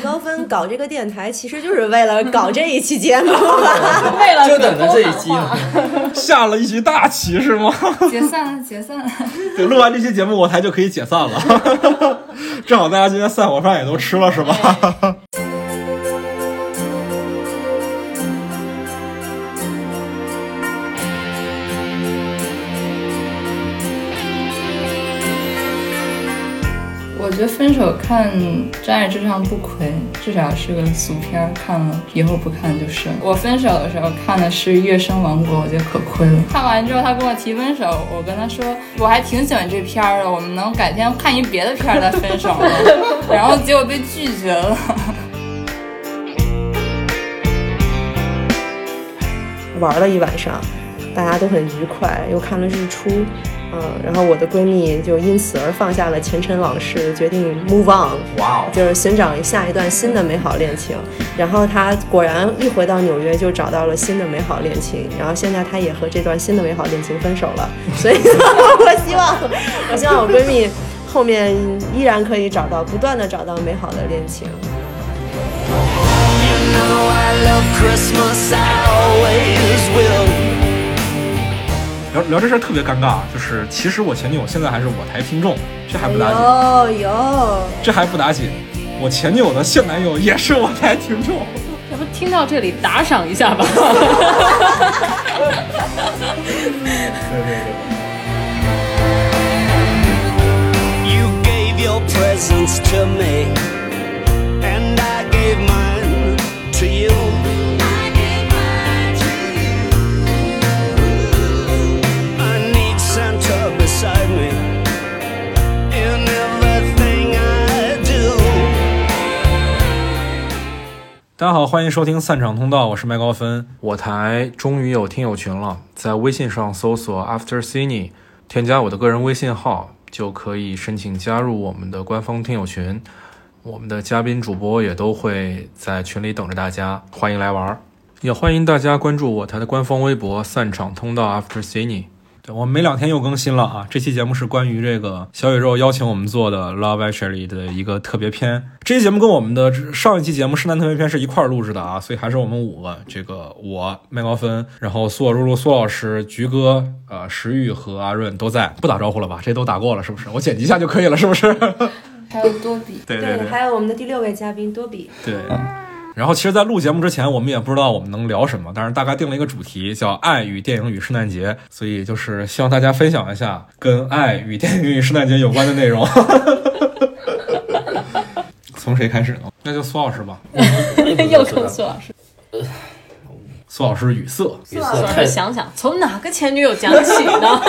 高分搞这个电台，其实就是为了搞这一期节目。为了就等着这一期呢。下了一局大棋是吗？解散解散。对，录完这期节目，我台就可以解散了。正好大家今天散伙饭也都吃了是吧？觉得分手看《真爱至上》不亏，至少是个俗片儿，看了以后不看就是。我分手的时候看的是《月升王国》，我觉得可亏了。看完之后，他跟我提分手，我跟他说我还挺喜欢这片儿的，我们能改天看一别的片儿再分手吗？然后结果被拒绝了。玩了一晚上，大家都很愉快，又看了日出。嗯，然后我的闺蜜就因此而放下了前尘往事，决定 move on，哇哦，就是寻找下一段新的美好恋情。然后她果然一回到纽约就找到了新的美好恋情，然后现在她也和这段新的美好恋情分手了。所以 我希望，我希望我闺蜜后面依然可以找到，不断的找到美好的恋情。You know I love Christmas, I always will. 聊聊这事儿特别尴尬，就是其实我前女友现在还是我台听众，这还不打紧，这还不打紧，我前女友的现男友也是我台听众。要不听到这里打赏一下吧？对对对。You gave your presents to me, 大家好，欢迎收听散场通道，我是麦高芬。我台终于有听友群了，在微信上搜索 After Cine，添加我的个人微信号，就可以申请加入我们的官方听友群。我们的嘉宾主播也都会在群里等着大家，欢迎来玩。也欢迎大家关注我台的官方微博“散场通道 After Cine”。对，我们每两天又更新了啊！这期节目是关于这个小宇宙邀请我们做的《Love Actually》的一个特别篇。这期节目跟我们的上一期节目圣诞特别篇是一块儿录制的啊，所以还是我们五个，这个我麦高芬，然后苏若露露、苏老师、菊哥、呃石玉和阿润都在，不打招呼了吧？这都打过了是不是？我剪辑一下就可以了是不是？还有多比，对对对还有我们的第六位嘉宾多比。对。然后其实，在录节目之前，我们也不知道我们能聊什么，但是大概定了一个主题，叫“爱与电影与圣诞节”，所以就是希望大家分享一下跟爱与电影与圣诞节有关的内容。从谁开始呢？那就苏老师吧。又从苏老师，苏老师语塞，语苏老师想想，从哪个前女友讲起呢？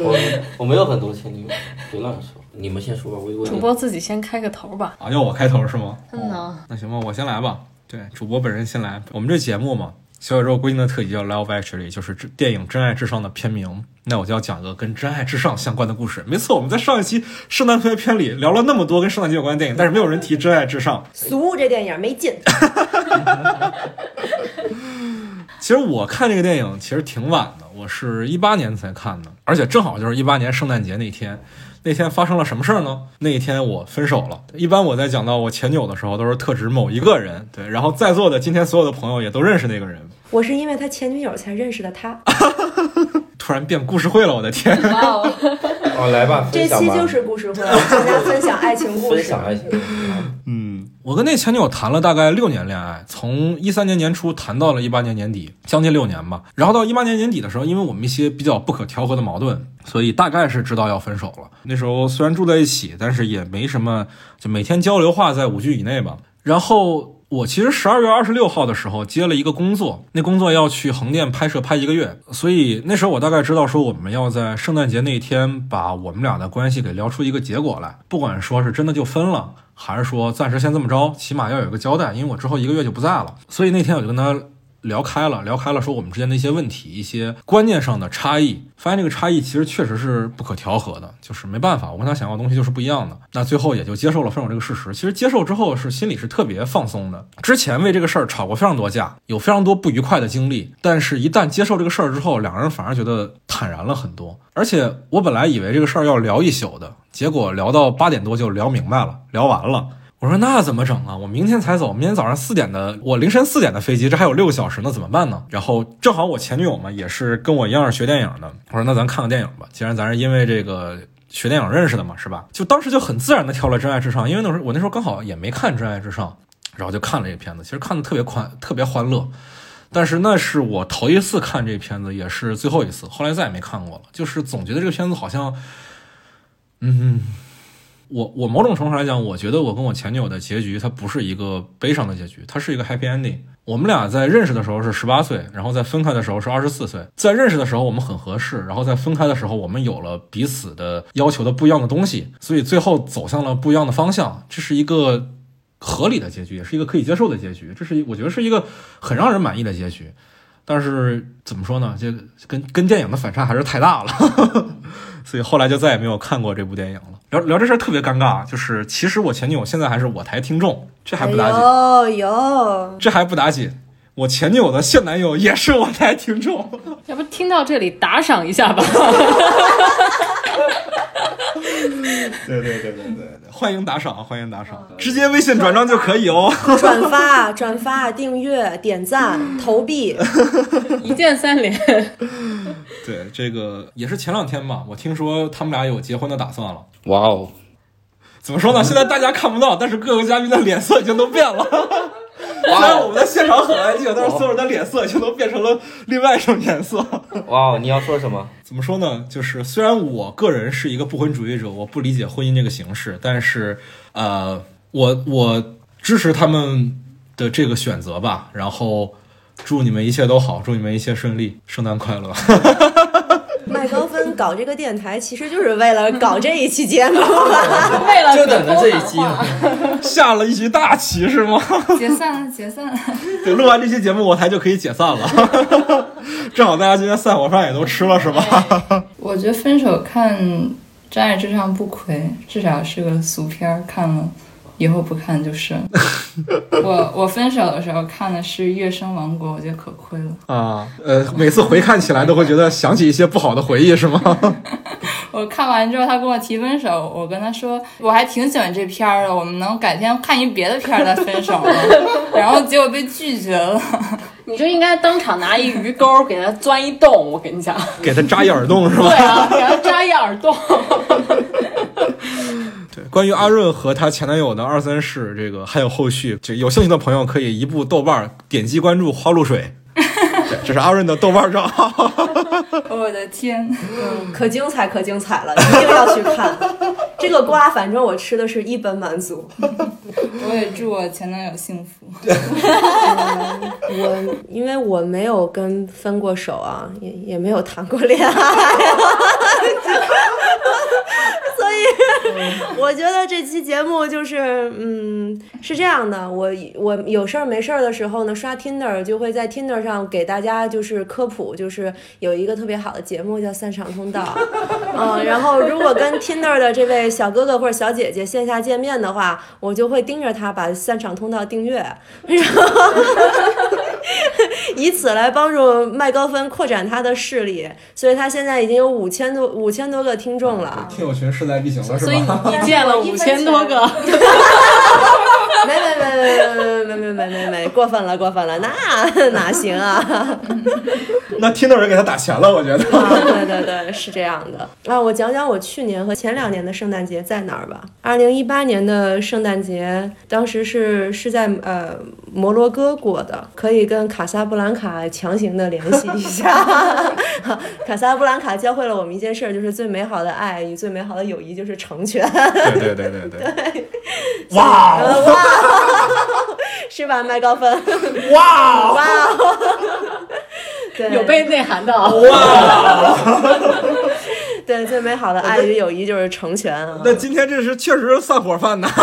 我我没有很多前女友，别乱说。你们先说吧，我我主播自己先开个头吧。啊，要我开头是吗？嗯呢，那行吧，我先来吧。对，主播本人先来。我们这节目嘛，小宇宙规定的特辑叫《Love Actually》，就是这电影《真爱至上》的片名。那我就要讲一个跟《真爱至上》相关的故事。没错，我们在上一期圣诞特别篇里聊了那么多跟圣诞节有关的电影，但是没有人提《真爱至上》。俗，这电影没劲。其实我看这个电影其实挺晚的，我是一八年才看的，而且正好就是一八年圣诞节那天。那天发生了什么事儿呢？那一天我分手了。一般我在讲到我前女友的时候，都是特指某一个人，对。然后在座的今天所有的朋友也都认识那个人。我是因为他前女友才认识的他。突然变故事会了，我的天！哇哦，哦，来吧，这期就是故事会，大家分享爱情故事。分享爱情。嗯，我跟那前女友谈了大概六年恋爱，从一三年年初谈到了一八年年底，将近六年吧。然后到一八年年底的时候，因为我们一些比较不可调和的矛盾，所以大概是知道要分手了。那时候虽然住在一起，但是也没什么，就每天交流话在五句以内吧。然后我其实十二月二十六号的时候接了一个工作，那工作要去横店拍摄拍一个月，所以那时候我大概知道说我们要在圣诞节那一天把我们俩的关系给聊出一个结果来，不管说是真的就分了，还是说暂时先这么着，起码要有个交代，因为我之后一个月就不在了。所以那天我就跟他聊开了，聊开了，说我们之间的一些问题，一些观念上的差异，发现这个差异其实确实是不可调和的，就是没办法，我跟他想要的东西就是不一样的。那最后也就接受了分手这个事实。其实接受之后是心里是特别放松的。之前为这个事儿吵过非常多架，有非常多不愉快的经历，但是一旦接受这个事儿之后，两个人反而觉得坦然了很多。而且我本来以为这个事儿要聊一宿的，结果聊到八点多就聊明白了，聊完了。我说那怎么整啊？我明天才走，明天早上四点的，我凌晨四点的飞机，这还有六个小时呢，怎么办呢？然后正好我前女友嘛，也是跟我一样是学电影的，我说那咱看个电影吧，既然咱是因为这个学电影认识的嘛，是吧？就当时就很自然的挑了《真爱至上》，因为那时候我那时候刚好也没看《真爱至上》，然后就看了这片子，其实看的特别欢，特别欢乐。但是那是我头一次看这片子，也是最后一次，后来再也没看过了。就是总觉得这个片子好像，嗯，我我某种程度上来讲，我觉得我跟我前女友的结局，它不是一个悲伤的结局，它是一个 happy ending。我们俩在认识的时候是十八岁，然后在分开的时候是二十四岁。在认识的时候我们很合适，然后在分开的时候我们有了彼此的要求的不一样的东西，所以最后走向了不一样的方向。这是一个合理的结局，也是一个可以接受的结局。这是我觉得是一个很让人满意的结局。但是怎么说呢？这跟跟电影的反差还是太大了，所以后来就再也没有看过这部电影了。聊聊这事儿特别尴尬，就是其实我前女友现在还是我台听众，这还不打紧，有有，这还不打紧，我前女友的现男友也是我台听众。要不听到这里打赏一下吧？对对对对对对，欢迎打赏，欢迎打赏，直接微信转账就可以哦。转发、转发、订阅、点赞、投币，一键三连。对，这个也是前两天吧，我听说他们俩有结婚的打算了。哇哦，怎么说呢？现在大家看不到，但是各个嘉宾的脸色已经都变了。虽然我们在现场很安静，但是所有人的脸色已经都变成了另外一种颜色。哇哦，你要说什么？怎么说呢？就是虽然我个人是一个不婚主义者，我不理解婚姻这个形式，但是呃，我我支持他们的这个选择吧。然后祝你们一切都好，祝你们一切顺利，圣诞快乐。麦高分搞这个电台，其实就是为了搞这一期节目 吧。为了就等着这一期呢。下了一局大棋是吗？解散了，解散了。对，录完这期节目，我台就可以解散了。正好大家今天散伙饭也都吃了，是吧？我觉得分手看《真爱至上》不亏，至少是个俗片儿，看了以后不看就是。我我分手的时候看的是《月升王国》，我觉得可亏了。啊，呃，每次回看起来都会觉得想起一些不好的回忆，是吗？我看完之后，他跟我提分手，我跟他说我还挺喜欢这片儿的，我们能改天看一别的片儿再分手吗？然后结果被拒绝了。你就应该当场拿一鱼钩给他钻一洞，我跟你讲。给他扎一耳洞是吧？对啊，给他扎一耳洞。对，关于阿润和她前男友的二三事，这个还有后续，就有兴趣的朋友可以移步豆瓣儿点击关注花露水，对这是阿润的豆瓣账号。我的天！可精彩，可精彩了，一定要去看。这个瓜，反正我吃的是一本满足。我也祝我前男友幸福。我因为我没有跟分过手啊，也也没有谈过恋爱，所以我觉得这期节目就是，嗯，是这样的，我我有事儿没事儿的时候呢，刷 Tinder 就会在 Tinder 上给大家就是科普，就是有一个特别好的节目叫《散场通道》，嗯，然后如果跟 Tinder 的这位小哥哥或者小姐姐线下见面的话，我就会盯着他把散场通道订阅，然 后 以此来帮助麦高芬扩展他的势力，所以他现在已经有五千多五千多个听众了。听友群势在必行了，是所以吧？你 见了五千多个，没没没没没没没没没，过分了过分了，那哪行啊？那听到人给他打钱了，我觉得。啊，对对对，是这样的啊。我讲讲我去年和前两年的圣诞节在哪儿吧。二零一八年的圣诞节，当时是是在呃摩洛哥过的，可以跟卡萨布兰卡强行的联系一下。卡萨布兰卡教会了我们一件事儿，就是最美好的爱与最美好的友谊就是成全。对对对对对。哇哇，是吧，麦高芬？哇哦哇，对，有被内涵到。哇！对最美好的爱与友谊就是成全啊。那今天这是确实是散伙饭呐。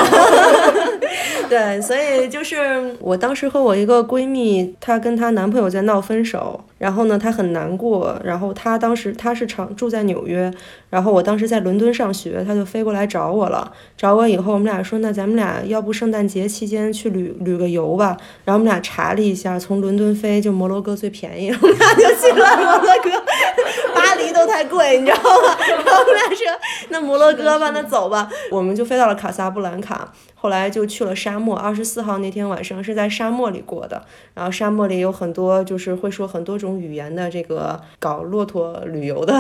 对，所以就是我当时和我一个闺蜜，她跟她男朋友在闹分手，然后呢，她很难过，然后她当时她是常住在纽约，然后我当时在伦敦上学，她就飞过来找我了。找我以后，我们俩说，那咱们俩要不圣诞节期间去旅旅个游吧？然后我们俩查了一下，从伦敦飞就摩洛哥最便宜，我们俩就去了摩洛哥巴黎都太贵，你知道吗？然后我们俩说那摩洛哥吧，那走吧，我们就飞到了卡萨布兰卡。后来就去了沙漠，二十四号那天晚上是在沙漠里过的。然后沙漠里有很多就是会说很多种语言的这个搞骆驼旅游的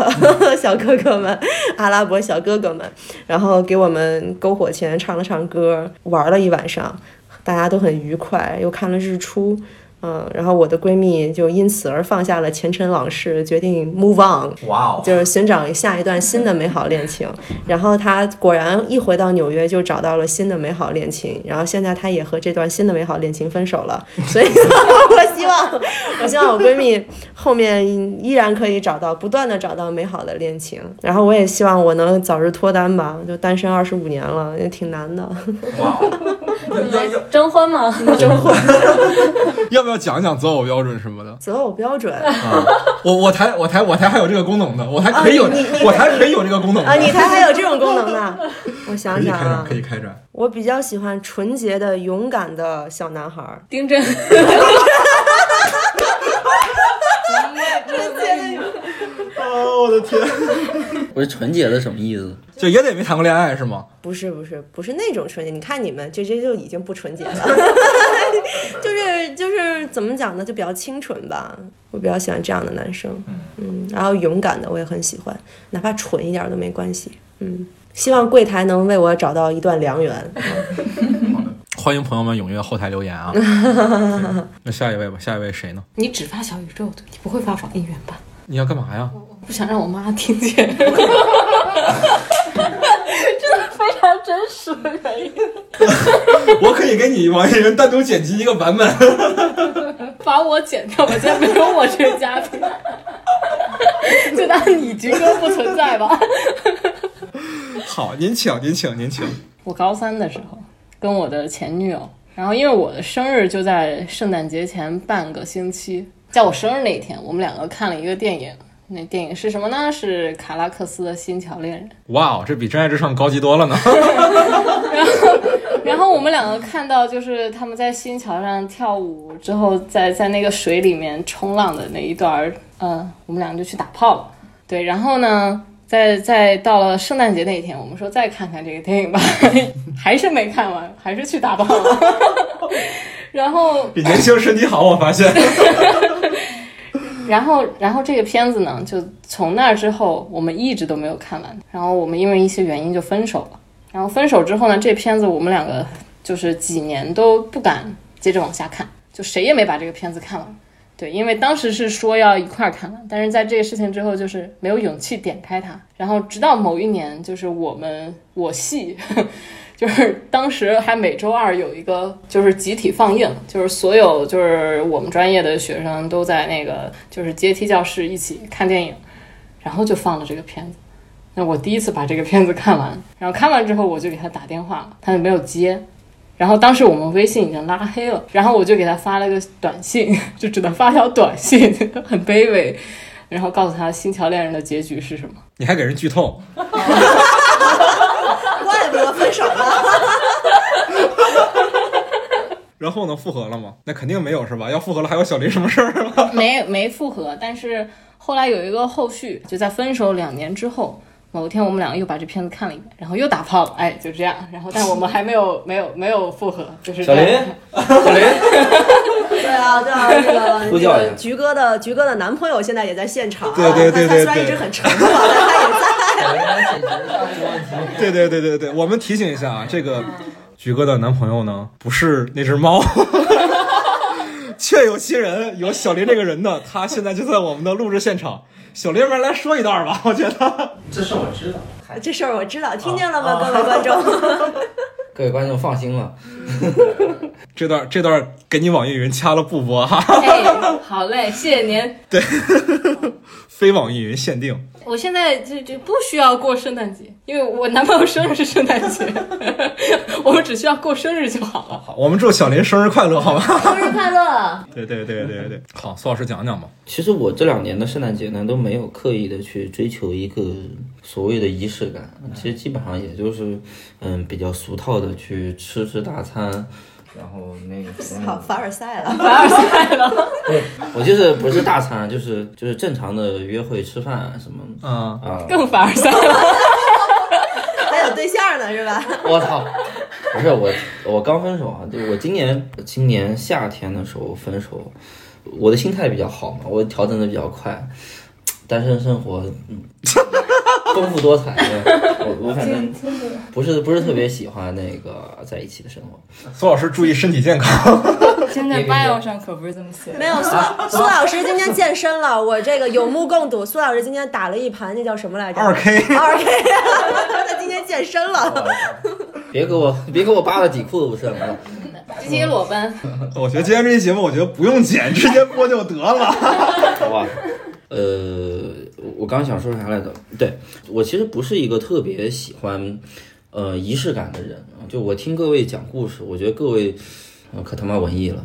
小哥哥们，阿拉伯小哥哥们，然后给我们篝火前唱了唱歌，玩了一晚上，大家都很愉快，又看了日出。嗯，然后我的闺蜜就因此而放下了前尘往事，决定 move on，哇哦，就是寻找下一段新的美好恋情。然后她果然一回到纽约就找到了新的美好恋情，然后现在她也和这段新的美好恋情分手了。所以 我希望，我希望我闺蜜后面依然可以找到，不断的找到美好的恋情。然后我也希望我能早日脱单吧，就单身二十五年了，也挺难的。征婚吗？征 婚要不要讲一讲择偶标准什么的？择偶标准啊，我我台我台我台还有这个功能呢，我台可以有，我台可以有这个功能啊，你台还有这种功能呢？我想想啊以开展，可，以开展。我比较喜欢纯洁的、勇敢的小男孩儿。丁真，哦，我的天，不是纯洁的什么意思？就也得没谈过恋爱是吗？不是不是不是那种纯洁，你看你们这这就已经不纯洁了，就是就是怎么讲呢，就比较清纯吧。我比较喜欢这样的男生，嗯，然后勇敢的我也很喜欢，哪怕蠢一点都没关系，嗯。希望柜台能为我找到一段良缘。欢迎朋友们踊跃后台留言啊！那下一位吧，下一位谁呢？你只发小宇宙的，你不会发网易云吧？你要干嘛呀？不想让我妈听见，真的非常真实的原因。我可以给你网易云单独剪辑一个版本。把我剪掉吧，现在没有我这个嘉宾，就当你菊哥不存在吧。好，您请，您请，您请。我高三的时候跟我的前女友，然后因为我的生日就在圣诞节前半个星期，在我生日那一天，我们两个看了一个电影。那电影是什么呢？是卡拉克斯的《新桥恋人》。哇哦，这比《真爱至上》高级多了呢。然 后然后我们两个看到，就是他们在新桥上跳舞之后，在在那个水里面冲浪的那一段儿，嗯、我们两个就去打炮了。对，然后呢，在在到了圣诞节那一天，我们说再看看这个电影吧，还是没看完，还是去打炮了。然后比年轻身体好，我发现。然后，然后这个片子呢，就从那之后，我们一直都没有看完。然后我们因为一些原因就分手了。然后分手之后呢，这片子我们两个就是几年都不敢接着往下看，就谁也没把这个片子看完。对，因为当时是说要一块儿看，但是在这个事情之后，就是没有勇气点开它。然后直到某一年，就是我们我系。就是当时还每周二有一个就是集体放映，就是所有就是我们专业的学生都在那个就是阶梯教室一起看电影，然后就放了这个片子。那我第一次把这个片子看完，然后看完之后我就给他打电话，他就没有接。然后当时我们微信已经拉黑了，然后我就给他发了个短信，就只能发条短信，很卑微，然后告诉他《新桥恋人》的结局是什么。你还给人剧透？怪不得分手了。然后呢？复合了吗？那肯定没有是吧？要复合了还有小林什么事儿吗？没没复合，但是后来有一个后续，就在分手两年之后，某一天我们两个又把这片子看了一遍，然后又打炮了，哎，就这样。然后但我们还没有 没有没有复合，就是小林，小林，对啊，对啊，那个那个菊哥的菊哥的男朋友现在也在现场啊，对对对对他他虽然对一直很沉默，但他也在。对对对对对，我们提醒一下啊，这个菊哥的男朋友呢，不是那只猫，确有其人，有小林这个人呢，他现在就在我们的录制现场。小林，要不然来说一段吧，我觉得。这事我知道，这事儿我知道，听见了吗，各位观众？各位观众放心了。这段这段给你网易云掐了不播哈，哎，好嘞，谢谢您。对非网易云限定。我现在就就不需要过圣诞节，因为我男朋友生日是圣诞节，我们只需要过生日就好了。好，我们祝小林生日快乐，好吗？生日快乐！对对对对对，好，苏老师讲讲吧。其实我这两年的圣诞节呢，都没有刻意的去追求一个所谓的仪式感，其实基本上也就是，嗯，比较俗套的去吃吃大餐，然后那个 好，凡尔赛了。凡尔赛了。对我就是不是大餐，就是就是正常的约会吃饭啊什么嗯，啊。更凡尔赛了。还有对象呢是吧？我操！不是我，我刚分手啊，就我今年今年夏天的时候分手，我的心态比较好嘛，我调整的比较快，单身生活嗯丰富多彩的。我我反正 不是不是特别喜欢那个在一起的生活。苏老师注意身体健康。现在 bio 上可不是这么写的。没有 苏苏老师今天健身了，我这个有目共睹。苏老师今天打了一盘，那叫什么来着？二 K 二 K，他今天健身了。别给我别给我扒了底裤子不是了。这期裸奔，我觉得今天这期节目，我觉得不用剪，直接播就得了。好吧。呃，我刚想说啥来着？对我其实不是一个特别喜欢呃仪式感的人啊。就我听各位讲故事，我觉得各位、呃可他妈文艺了。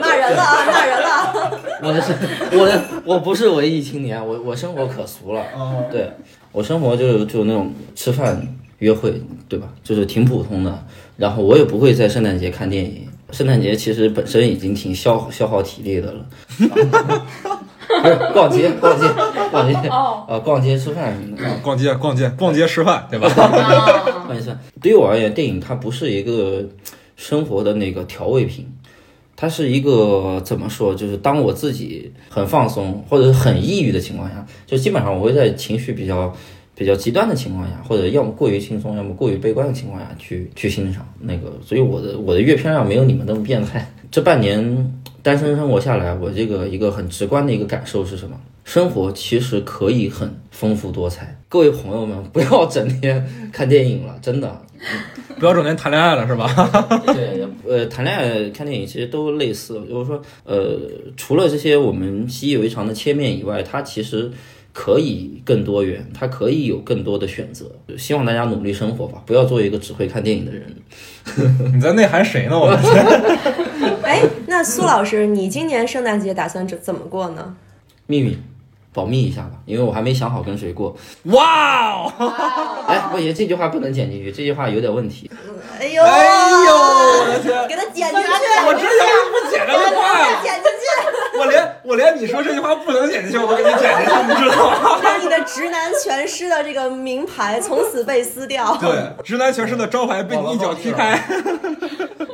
骂人了啊！骂人了。我的是，我的我不是文艺青年，我我生活可俗了。对我生活就就那种吃饭约会，对吧？就是挺普通的。然后我也不会在圣诞节看电影，圣诞节其实本身已经挺消消耗体力的了。不是 逛街，逛街，逛街，啊，逛街吃饭什么的。逛街，逛街，逛街吃饭，对吧？换一算，对于我而言，电影它不是一个生活的那个调味品，它是一个怎么说？就是当我自己很放松或者是很抑郁的情况下，就基本上我会在情绪比较比较极端的情况下，或者要么过于轻松，要么过于悲观的情况下去去欣赏那个。所以我的我的阅片量没有你们那么变态。这半年单身生活下来，我这个一个很直观的一个感受是什么？生活其实可以很丰富多彩。各位朋友们，不要整天看电影了，真的。不要整天谈恋爱了，是吧？对，呃，谈恋爱、看电影其实都类似。就是说，呃，除了这些我们习以为常的切面以外，它其实可以更多元，它可以有更多的选择。希望大家努力生活吧，不要做一个只会看电影的人。你在内涵谁呢？我的天！哎，那苏老师，你今年圣诞节打算怎怎么过呢？秘密，保密一下吧，因为我还没想好跟谁过。哇哦！哎，不行，这句话不能剪进去，这句话有点问题。哎呦，哎呦，我的天！给他剪进去，我知道不剪这句话呀，剪进去，我连我连你说这句话不能剪进去，我都给你剪进去，你知道吗？那你的直男全尸的这个名牌从此被撕掉。对，直男全师的招牌被你一脚踢开。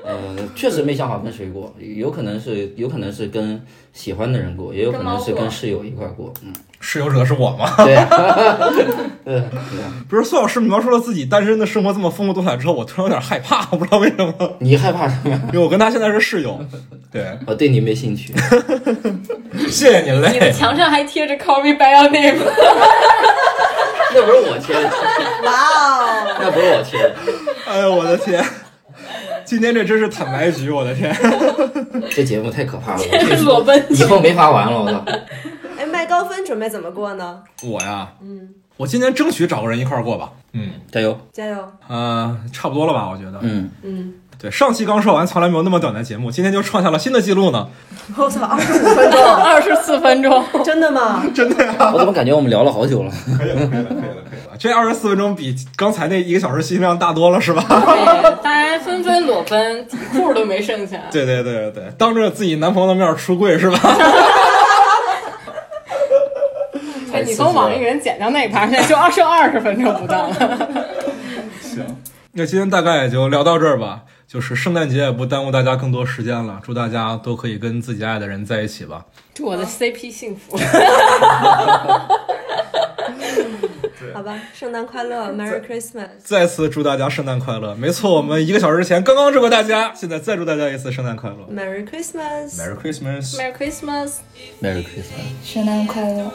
呃，确实没想好跟谁过，有可能是有可能是跟喜欢的人过，也有可能是跟室友一块过。嗯，室友指的是我吗？对，对，不是，苏老师描述了自己单身的生活这么丰富多彩之后，我突然有点害怕，我不知道为什么，你害怕什么？因为我跟他现在是室友。对，我对你没兴趣。谢谢您你的。墙上还贴着 “Call me by your name”。那不是我贴的，哇哦，那不是我贴的，哎呦我的天！今天这真是坦白局，我的天！这节目太可怕了，我以后没法玩了，我操！高分准备怎么过呢？我呀，嗯，我今年争取找个人一块儿过吧。嗯，加油！加油！呃，差不多了吧？我觉得。嗯，嗯，对，上期刚说完，从来没有那么短的节目，今天就创下了新的记录呢。我操，二十五分钟，二十四分钟，真的吗？真的呀！我怎么感觉我们聊了好久了？可以了，可以了，可以了，可以了。这二十四分钟比刚才那一个小时信息量大多了，是吧？对，大家纷纷裸奔，底裤都没剩下。对对对对对，当着自己男朋友的面出柜是吧？哎，你从网易云剪掉那一盘，现在就二剩二十分钟不到了。行，那今天大概也就聊到这儿吧。就是圣诞节也不耽误大家更多时间了，祝大家都可以跟自己爱的人在一起吧。祝我的 CP 幸福。好吧，圣诞快乐，Merry Christmas！再次祝大家圣诞快乐！没错，我们一个小时前刚刚祝过大家，现在再祝大家一次圣诞快乐 Merry Christmas！，Merry Christmas！Merry Christmas，Merry Christmas！圣诞快乐！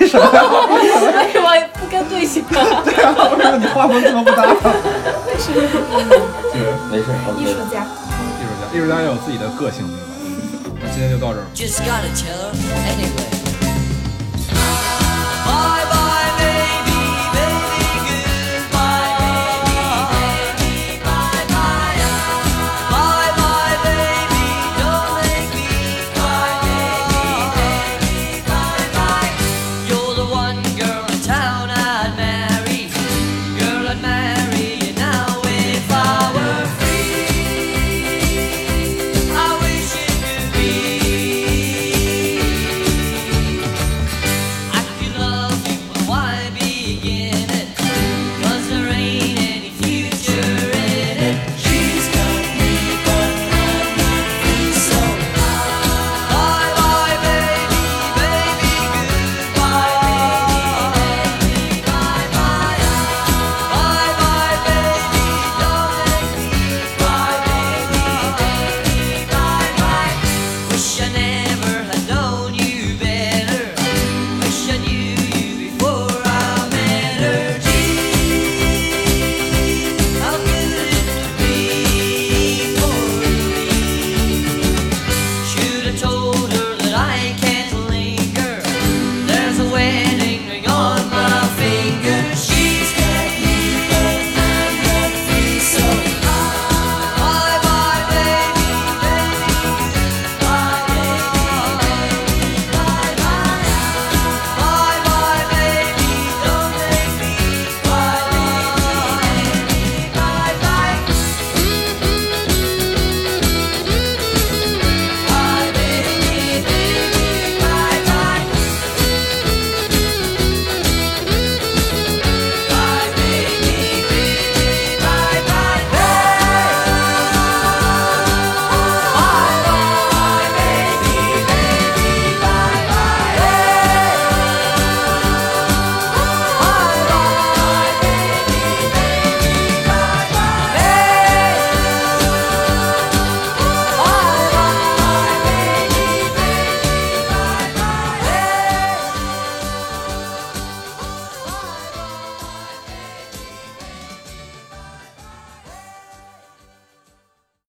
为什么 不跟队形啊？你画风这么不搭。没事艺术。家。艺术家，艺术家也有自己的个性，对吧？那今天就到这儿。